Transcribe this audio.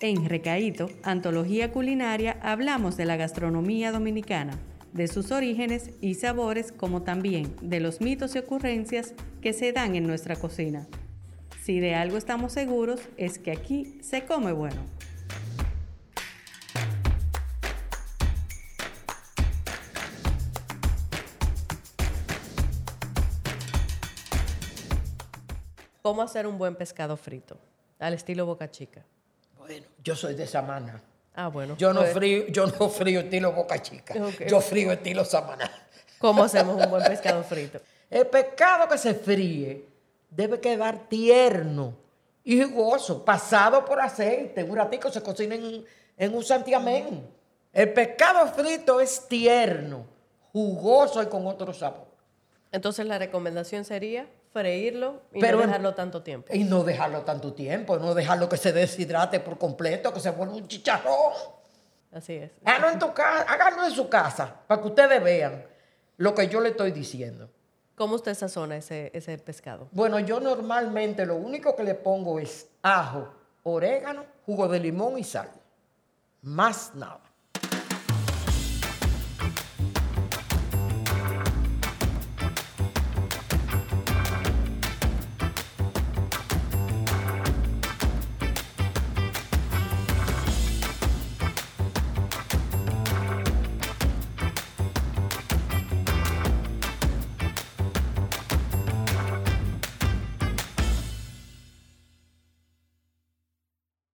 En Recaíto, Antología Culinaria, hablamos de la gastronomía dominicana, de sus orígenes y sabores, como también de los mitos y ocurrencias que se dan en nuestra cocina. Si de algo estamos seguros es que aquí se come bueno. ¿Cómo hacer un buen pescado frito? Al estilo Boca Chica. Yo soy de Samana. Ah, bueno. Yo no Pues, frío, yo no frío estilo Boca Chica. Yo frío estilo Samana. ¿Cómo hacemos un buen pescado frito? El pescado que se fríe debe quedar tierno y jugoso, pasado por aceite. Un ratico se cocina en, en un santiamén. El pescado frito es tierno, jugoso y con otro sabor. Entonces la recomendación sería freírlo y Pero no dejarlo tanto tiempo. Y no dejarlo tanto tiempo, no dejarlo que se deshidrate por completo, que se vuelva un chicharrón. Así es. Háganlo en tu casa, háganlo en su casa, para que ustedes vean lo que yo le estoy diciendo. ¿Cómo usted sazona ese, ese pescado? Bueno, yo normalmente lo único que le pongo es ajo, orégano, jugo de limón y sal. Más nada.